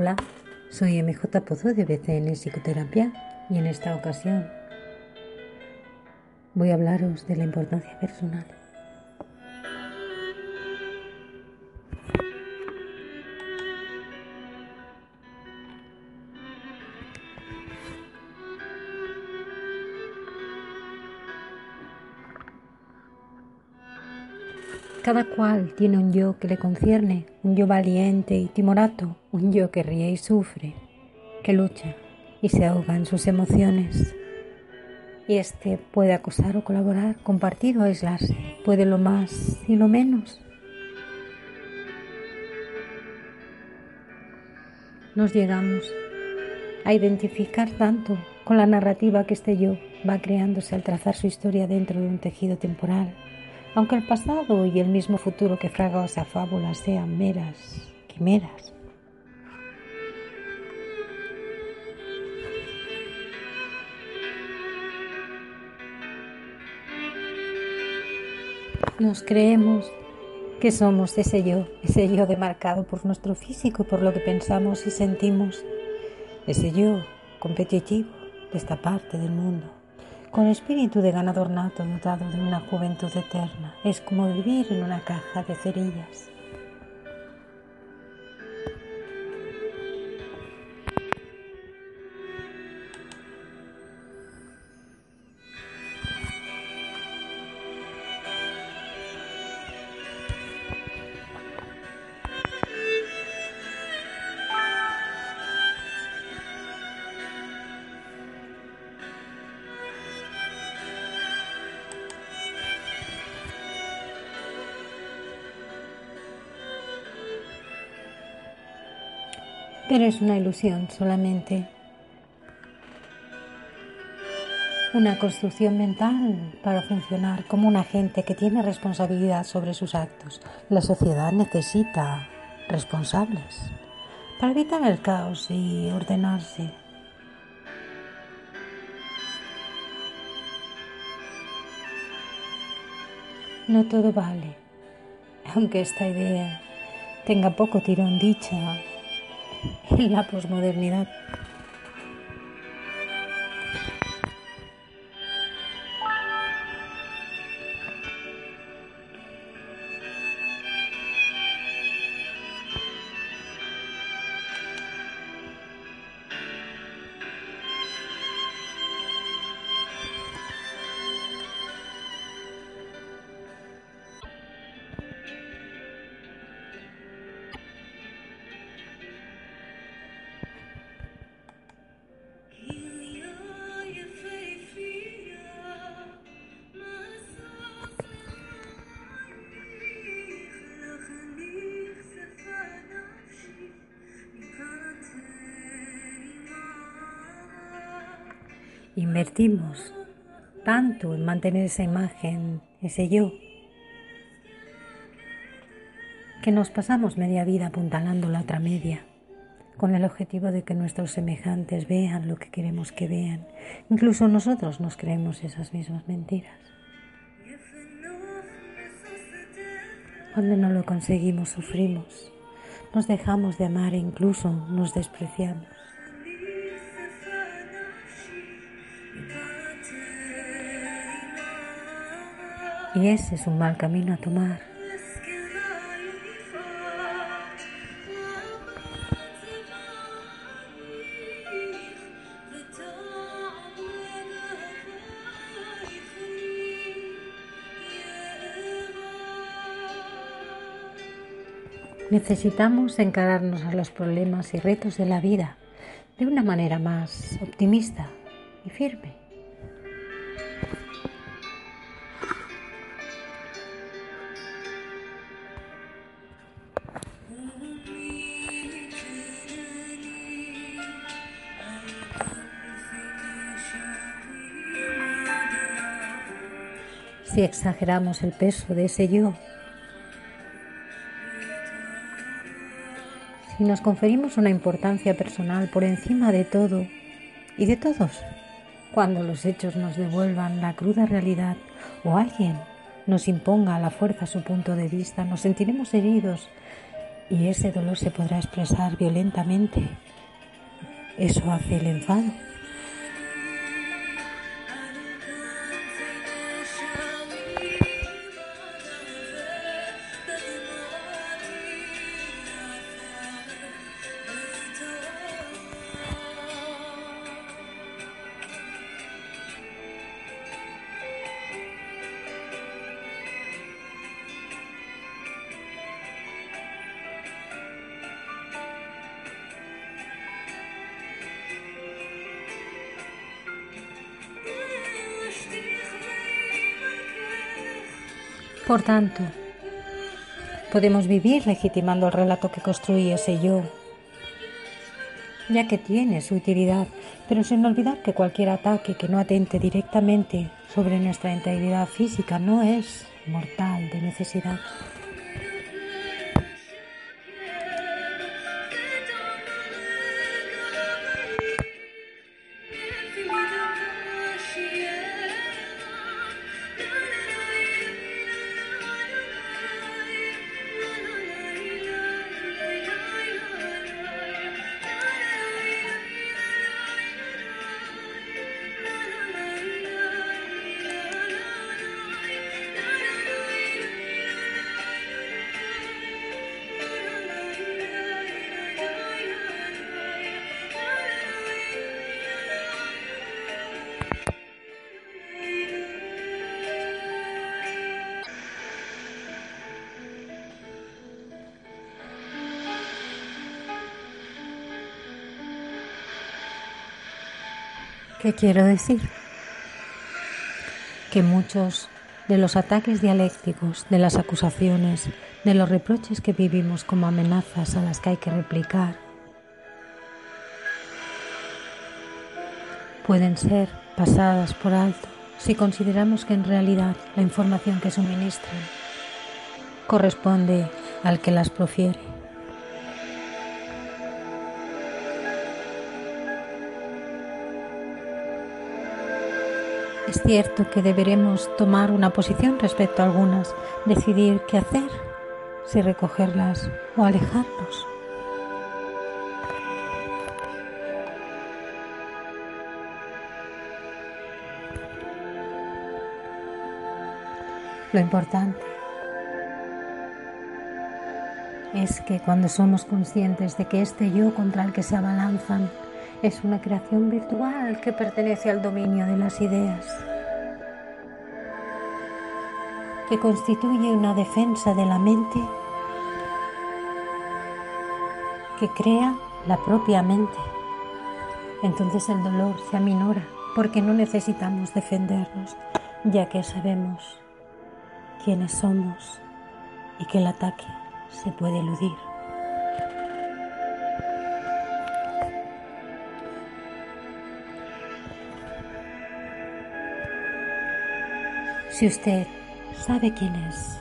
Hola, soy MJ Pozo de BCN Psicoterapia y en esta ocasión voy a hablaros de la importancia personal. Cada cual tiene un yo que le concierne, un yo valiente y timorato, un yo que ríe y sufre, que lucha y se ahoga en sus emociones. Y este puede acosar o colaborar, compartir o aislarse, puede lo más y lo menos. Nos llegamos a identificar tanto con la narrativa que este yo va creándose al trazar su historia dentro de un tejido temporal aunque el pasado y el mismo futuro que fraga esa fábula sean meras quimeras. Nos creemos que somos ese yo, ese yo demarcado por nuestro físico y por lo que pensamos y sentimos, ese yo competitivo de esta parte del mundo con espíritu de ganador nato dotado de una juventud eterna. Es como vivir en una caja de cerillas. Pero es una ilusión solamente. Una construcción mental para funcionar como un agente que tiene responsabilidad sobre sus actos. La sociedad necesita responsables para evitar el caos y ordenarse. No todo vale, aunque esta idea tenga poco tirón dicha la posmodernidad. Invertimos tanto en mantener esa imagen, ese yo, que nos pasamos media vida apuntalando la otra media, con el objetivo de que nuestros semejantes vean lo que queremos que vean. Incluso nosotros nos creemos esas mismas mentiras. Cuando no lo conseguimos, sufrimos, nos dejamos de amar e incluso nos despreciamos. Y ese es un mal camino a tomar. Necesitamos encararnos a los problemas y retos de la vida de una manera más optimista y firme. Si exageramos el peso de ese yo. Si nos conferimos una importancia personal por encima de todo y de todos, cuando los hechos nos devuelvan la cruda realidad o alguien nos imponga a la fuerza su punto de vista, nos sentiremos heridos y ese dolor se podrá expresar violentamente. Eso hace el enfado. Por tanto, podemos vivir legitimando el relato que construí ese yo, ya que tiene su utilidad, pero sin olvidar que cualquier ataque que no atente directamente sobre nuestra integridad física no es mortal de necesidad. ¿Qué quiero decir? Que muchos de los ataques dialécticos, de las acusaciones, de los reproches que vivimos como amenazas a las que hay que replicar, pueden ser pasadas por alto si consideramos que en realidad la información que suministran corresponde al que las profiere. Cierto que deberemos tomar una posición respecto a algunas, decidir qué hacer, si recogerlas o alejarnos. Lo importante es que cuando somos conscientes de que este yo contra el que se abalanzan es una creación virtual que pertenece al dominio de las ideas, que constituye una defensa de la mente que crea la propia mente. Entonces el dolor se aminora porque no necesitamos defendernos, ya que sabemos quiénes somos y que el ataque se puede eludir. Si usted sabe quién es,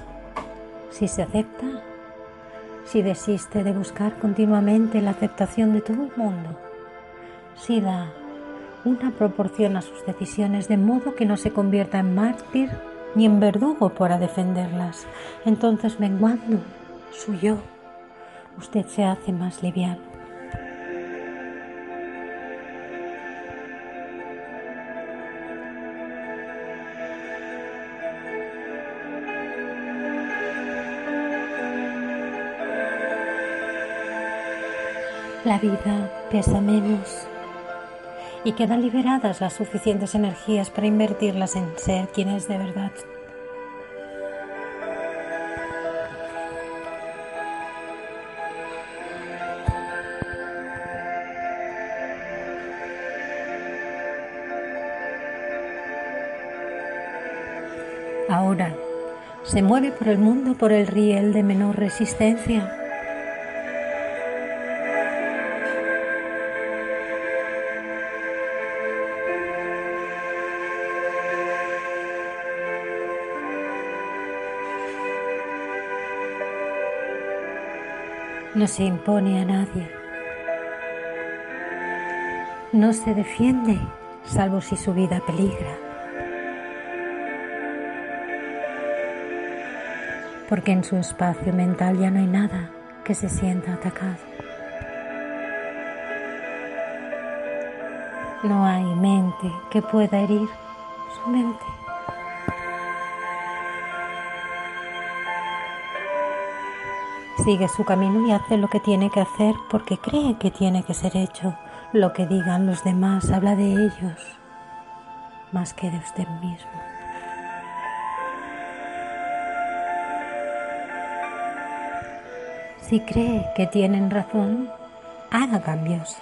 si se acepta, si desiste de buscar continuamente la aceptación de todo el mundo, si da una proporción a sus decisiones de modo que no se convierta en mártir ni en verdugo para defenderlas, entonces menguando su yo, usted se hace más liviano. La vida pesa menos y quedan liberadas las suficientes energías para invertirlas en ser quien es de verdad. Ahora se mueve por el mundo por el riel de menor resistencia no se impone a nadie. No se defiende salvo si su vida peligra. Porque en su espacio mental ya no hay nada que se sienta atacado. No hay mente que pueda herir su mente. Sigue su camino y hace lo que tiene que hacer porque cree que tiene que ser hecho. Lo que digan los demás habla de ellos más que de usted mismo. Si cree que tienen razón, haga cambios.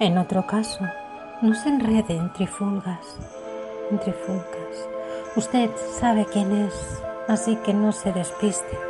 En otro caso, no se enrede en trifulgas, en trifulcas. Usted sabe quién es, así que no se despiste.